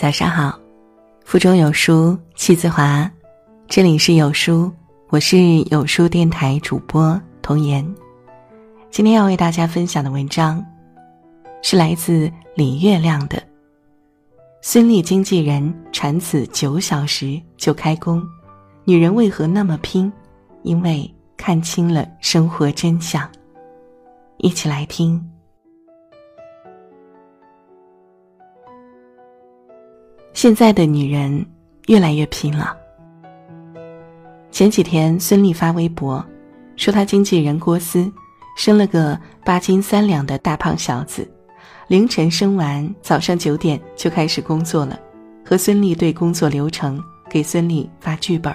早上好，腹中有书气自华，这里是有书，我是有书电台主播童言。今天要为大家分享的文章，是来自李月亮的。孙俪经纪人产子九小时就开工，女人为何那么拼？因为看清了生活真相。一起来听。现在的女人越来越拼了。前几天，孙俪发微博，说她经纪人郭思生了个八斤三两的大胖小子，凌晨生完，早上九点就开始工作了，和孙俪对工作流程，给孙俪发剧本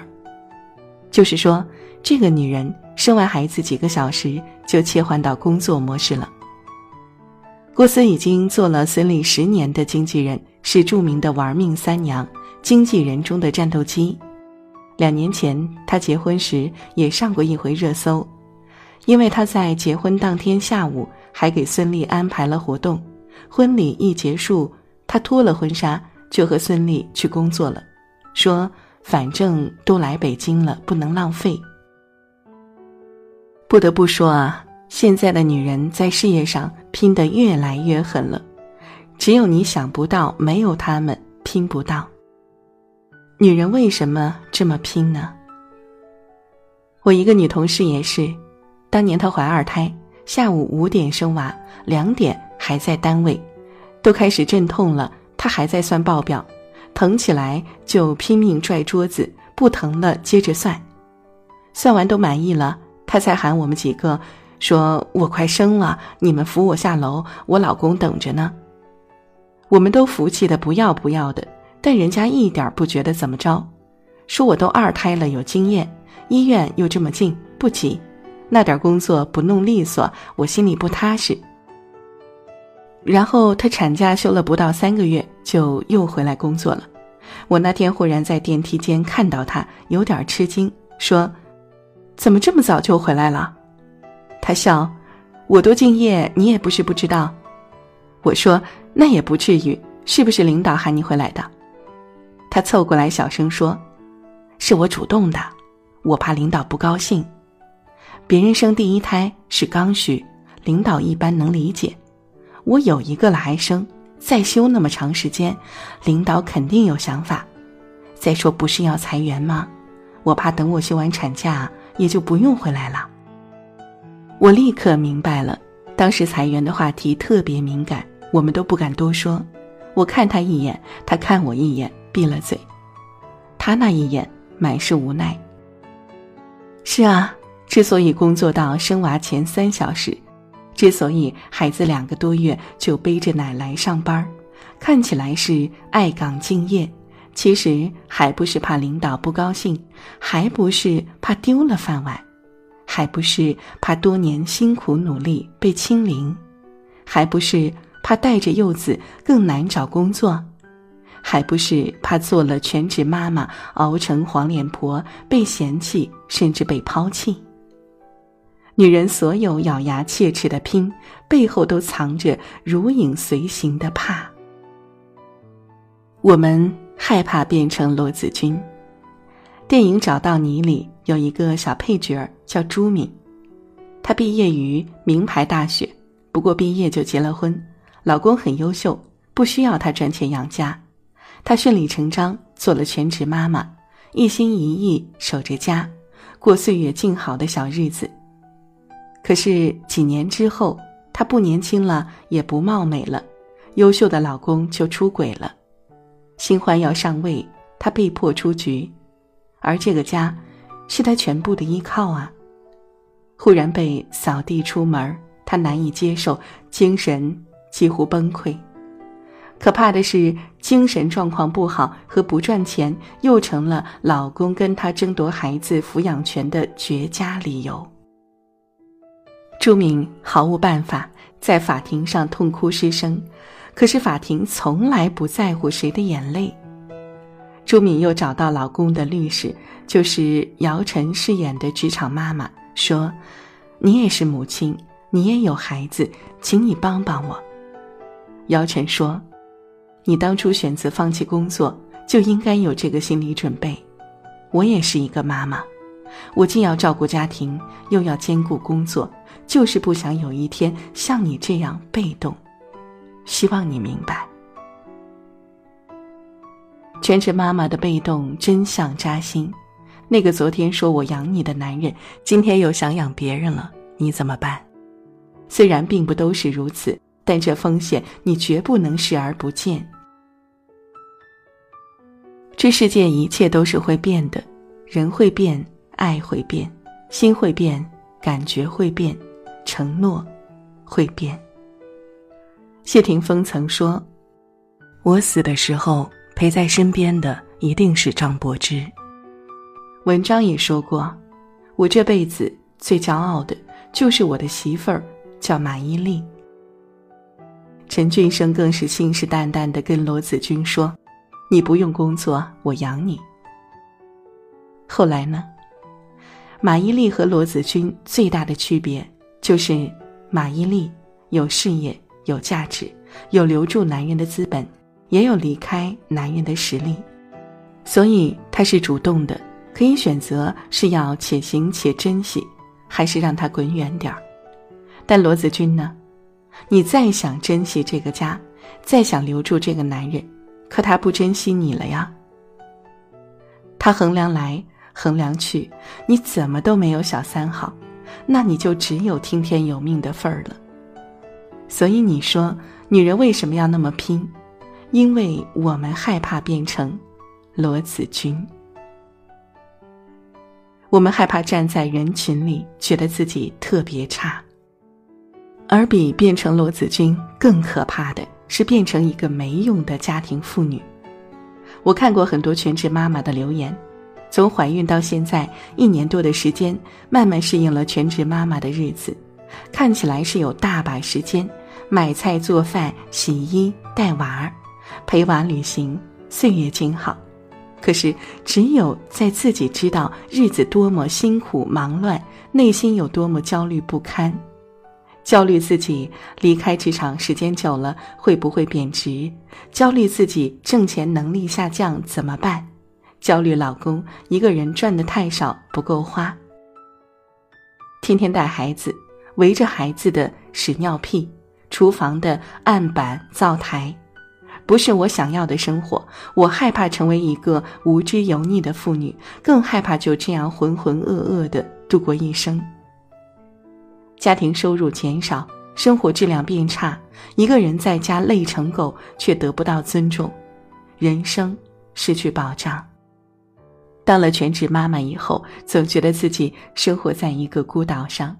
就是说，这个女人生完孩子几个小时就切换到工作模式了。郭思已经做了孙俪十年的经纪人。是著名的“玩命三娘”经纪人中的战斗机。两年前，她结婚时也上过一回热搜，因为她在结婚当天下午还给孙俪安排了活动。婚礼一结束，她脱了婚纱就和孙俪去工作了，说：“反正都来北京了，不能浪费。”不得不说啊，现在的女人在事业上拼得越来越狠了。只有你想不到，没有他们拼不到。女人为什么这么拼呢？我一个女同事也是，当年她怀二胎，下午五点生娃，两点还在单位，都开始阵痛了，她还在算报表，疼起来就拼命拽桌子，不疼了接着算，算完都满意了，她才喊我们几个，说我快生了，你们扶我下楼，我老公等着呢。我们都服气的不要不要的，但人家一点不觉得怎么着，说我都二胎了有经验，医院又这么近，不急，那点工作不弄利索，我心里不踏实。然后她产假休了不到三个月，就又回来工作了。我那天忽然在电梯间看到她，有点吃惊，说：“怎么这么早就回来了？”她笑：“我多敬业，你也不是不知道。”我说。那也不至于，是不是领导喊你回来的？他凑过来小声说：“是我主动的，我怕领导不高兴。别人生第一胎是刚需，领导一般能理解。我有一个了还生，再休那么长时间，领导肯定有想法。再说不是要裁员吗？我怕等我休完产假，也就不用回来了。”我立刻明白了，当时裁员的话题特别敏感。我们都不敢多说，我看他一眼，他看我一眼，闭了嘴。他那一眼满是无奈。是啊，之所以工作到生娃前三小时，之所以孩子两个多月就背着奶来上班，看起来是爱岗敬业，其实还不是怕领导不高兴，还不是怕丢了饭碗，还不是怕多年辛苦努力被清零，还不是。怕带着幼子更难找工作，还不是怕做了全职妈妈熬成黄脸婆被嫌弃甚至被抛弃。女人所有咬牙切齿的拼，背后都藏着如影随形的怕。我们害怕变成罗子君。电影《找到你》里有一个小配角叫朱敏，她毕业于名牌大学，不过毕业就结了婚。老公很优秀，不需要她赚钱养家，她顺理成章做了全职妈妈，一心一意守着家，过岁月静好的小日子。可是几年之后，她不年轻了，也不貌美了，优秀的老公就出轨了，新欢要上位，她被迫出局，而这个家，是她全部的依靠啊。忽然被扫地出门，她难以接受，精神。几乎崩溃，可怕的是精神状况不好和不赚钱又成了老公跟她争夺孩子抚养权的绝佳理由。朱敏毫无办法，在法庭上痛哭失声，可是法庭从来不在乎谁的眼泪。朱敏又找到老公的律师，就是姚晨饰演的职场妈妈，说：“你也是母亲，你也有孩子，请你帮帮我。”姚晨说：“你当初选择放弃工作，就应该有这个心理准备。我也是一个妈妈，我既要照顾家庭，又要兼顾工作，就是不想有一天像你这样被动。希望你明白。全职妈妈的被动真相扎心。那个昨天说我养你的男人，今天又想养别人了，你怎么办？虽然并不都是如此，但这风险你绝不能视而不见。这世界一切都是会变的，人会变，爱会变，心会变，感觉会变，承诺会变。谢霆锋曾说：“我死的时候陪在身边的一定是张柏芝。”文章也说过：“我这辈子最骄傲的就是我的媳妇儿叫马伊琍。”陈俊生更是信誓旦旦的跟罗子君说。你不用工作，我养你。后来呢？马伊琍和罗子君最大的区别就是，马伊琍有事业、有价值、有留住男人的资本，也有离开男人的实力，所以她是主动的，可以选择是要且行且珍惜，还是让他滚远点儿。但罗子君呢？你再想珍惜这个家，再想留住这个男人。可他不珍惜你了呀。他衡量来衡量去，你怎么都没有小三好，那你就只有听天由命的份儿了。所以你说，女人为什么要那么拼？因为我们害怕变成罗子君，我们害怕站在人群里觉得自己特别差，而比变成罗子君更可怕的。是变成一个没用的家庭妇女。我看过很多全职妈妈的留言，从怀孕到现在一年多的时间，慢慢适应了全职妈妈的日子，看起来是有大把时间买菜、做饭、洗衣、带娃儿、陪娃旅行，岁月静好。可是，只有在自己知道日子多么辛苦、忙乱，内心有多么焦虑不堪。焦虑自己离开职场时间久了会不会贬值？焦虑自己挣钱能力下降怎么办？焦虑老公一个人赚的太少不够花。天天带孩子，围着孩子的屎尿屁，厨房的案板灶台，不是我想要的生活。我害怕成为一个无知油腻的妇女，更害怕就这样浑浑噩噩的度过一生。家庭收入减少，生活质量变差，一个人在家累成狗，却得不到尊重，人生失去保障。当了全职妈妈以后，总觉得自己生活在一个孤岛上，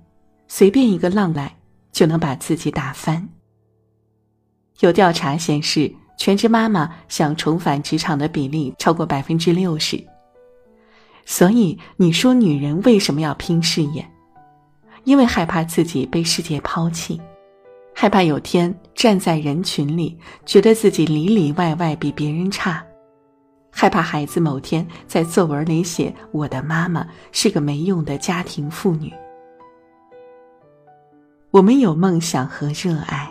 随便一个浪来就能把自己打翻。有调查显示，全职妈妈想重返职场的比例超过百分之六十。所以，你说女人为什么要拼事业？因为害怕自己被世界抛弃，害怕有天站在人群里，觉得自己里里外外比别人差，害怕孩子某天在作文里写“我的妈妈是个没用的家庭妇女”。我们有梦想和热爱，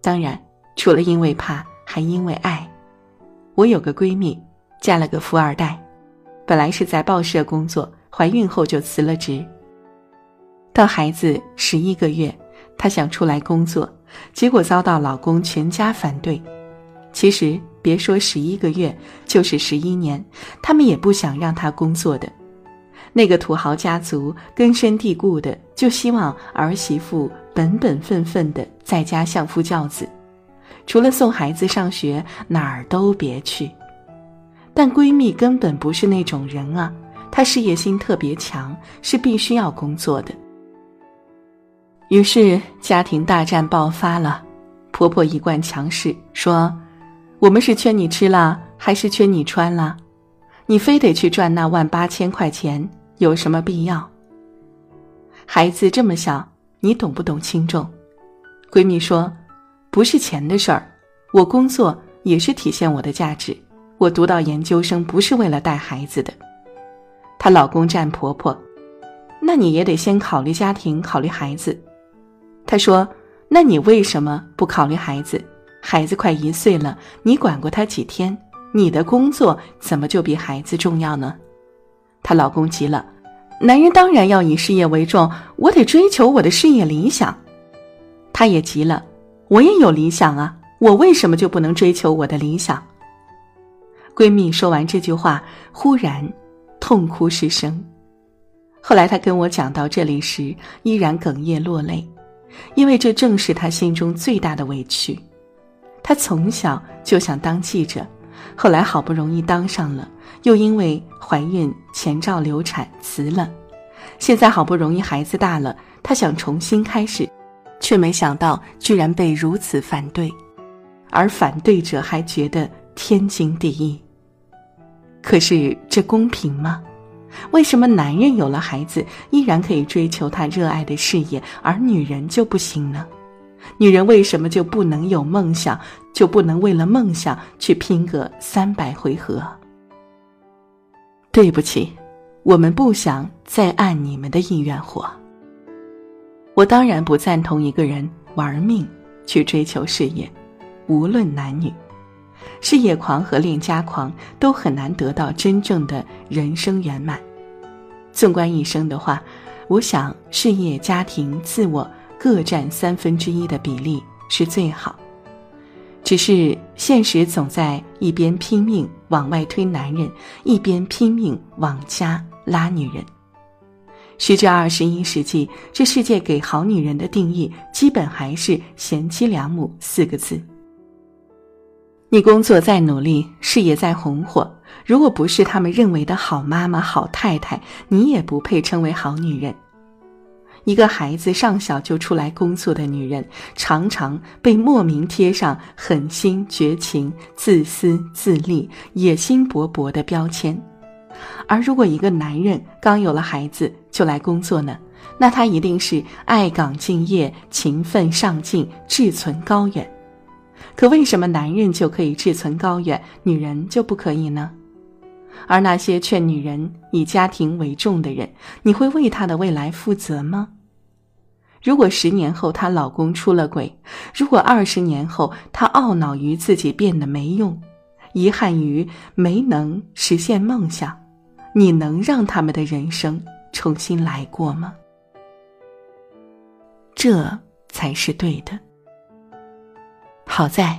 当然除了因为怕，还因为爱。我有个闺蜜，嫁了个富二代，本来是在报社工作，怀孕后就辞了职。到孩子十一个月，她想出来工作，结果遭到老公全家反对。其实别说十一个月，就是十一年，他们也不想让她工作的。那个土豪家族根深蒂固的就希望儿媳妇本本分分的在家相夫教子，除了送孩子上学哪儿都别去。但闺蜜根本不是那种人啊，她事业心特别强，是必须要工作的。于是家庭大战爆发了，婆婆一贯强势，说：“我们是缺你吃了，还是缺你穿了？你非得去赚那万八千块钱，有什么必要？”孩子这么小，你懂不懂轻重？闺蜜说：“不是钱的事儿，我工作也是体现我的价值。我读到研究生不是为了带孩子的。”她老公站婆婆：“那你也得先考虑家庭，考虑孩子。”她说：“那你为什么不考虑孩子？孩子快一岁了，你管过他几天？你的工作怎么就比孩子重要呢？她老公急了，男人当然要以事业为重，我得追求我的事业理想。她也急了，我也有理想啊，我为什么就不能追求我的理想？闺蜜说完这句话，忽然痛哭失声。后来她跟我讲到这里时，依然哽咽落泪，因为这正是他心中最大的委屈。他从小就想当记者。后来好不容易当上了，又因为怀孕前兆流产辞了。现在好不容易孩子大了，他想重新开始，却没想到居然被如此反对，而反对者还觉得天经地义。可是这公平吗？为什么男人有了孩子依然可以追求他热爱的事业，而女人就不行呢？女人为什么就不能有梦想，就不能为了梦想去拼个三百回合？对不起，我们不想再按你们的意愿活。我当然不赞同一个人玩命去追求事业，无论男女，事业狂和恋家狂都很难得到真正的人生圆满。纵观一生的话，我想事业、家庭、自我。各占三分之一的比例是最好，只是现实总在一边拼命往外推男人，一边拼命往家拉女人。时至二十一世纪，这世界给好女人的定义基本还是贤妻良母四个字。你工作再努力，事业再红火，如果不是他们认为的好妈妈、好太太，你也不配称为好女人。一个孩子上小就出来工作的女人，常常被莫名贴上狠心、绝情、自私自利、野心勃勃的标签。而如果一个男人刚有了孩子就来工作呢？那他一定是爱岗敬业、勤奋上进、志存高远。可为什么男人就可以志存高远，女人就不可以呢？而那些劝女人以家庭为重的人，你会为她的未来负责吗？如果十年后她老公出了轨，如果二十年后她懊恼于自己变得没用，遗憾于没能实现梦想，你能让他们的人生重新来过吗？这才是对的。好在，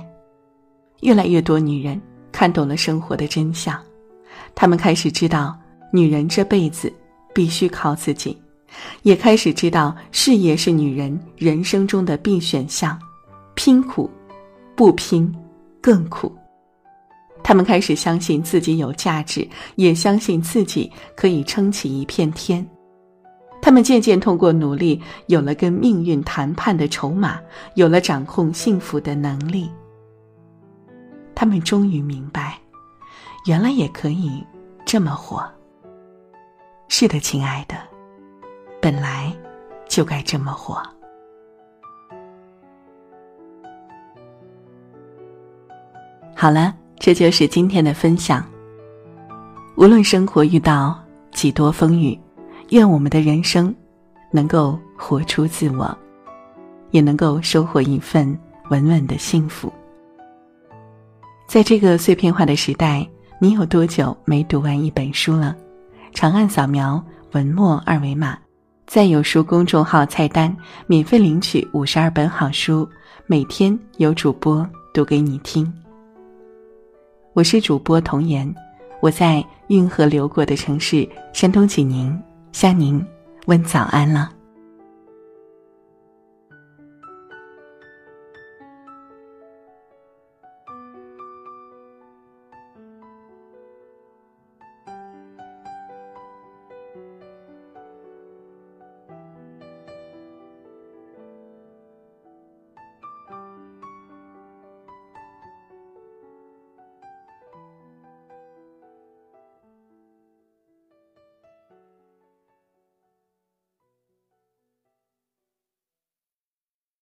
越来越多女人看懂了生活的真相，她们开始知道，女人这辈子必须靠自己。也开始知道事业是女人人生中的必选项，拼苦，不拼，更苦。他们开始相信自己有价值，也相信自己可以撑起一片天。他们渐渐通过努力，有了跟命运谈判的筹码，有了掌控幸福的能力。他们终于明白，原来也可以这么活。是的，亲爱的。本来就该这么活。好了，这就是今天的分享。无论生活遇到几多风雨，愿我们的人生能够活出自我，也能够收获一份稳稳的幸福。在这个碎片化的时代，你有多久没读完一本书了？长按扫描文末二维码。在有书公众号菜单免费领取五十二本好书，每天有主播读给你听。我是主播童言，我在运河流过的城市山东济宁向您问早安了。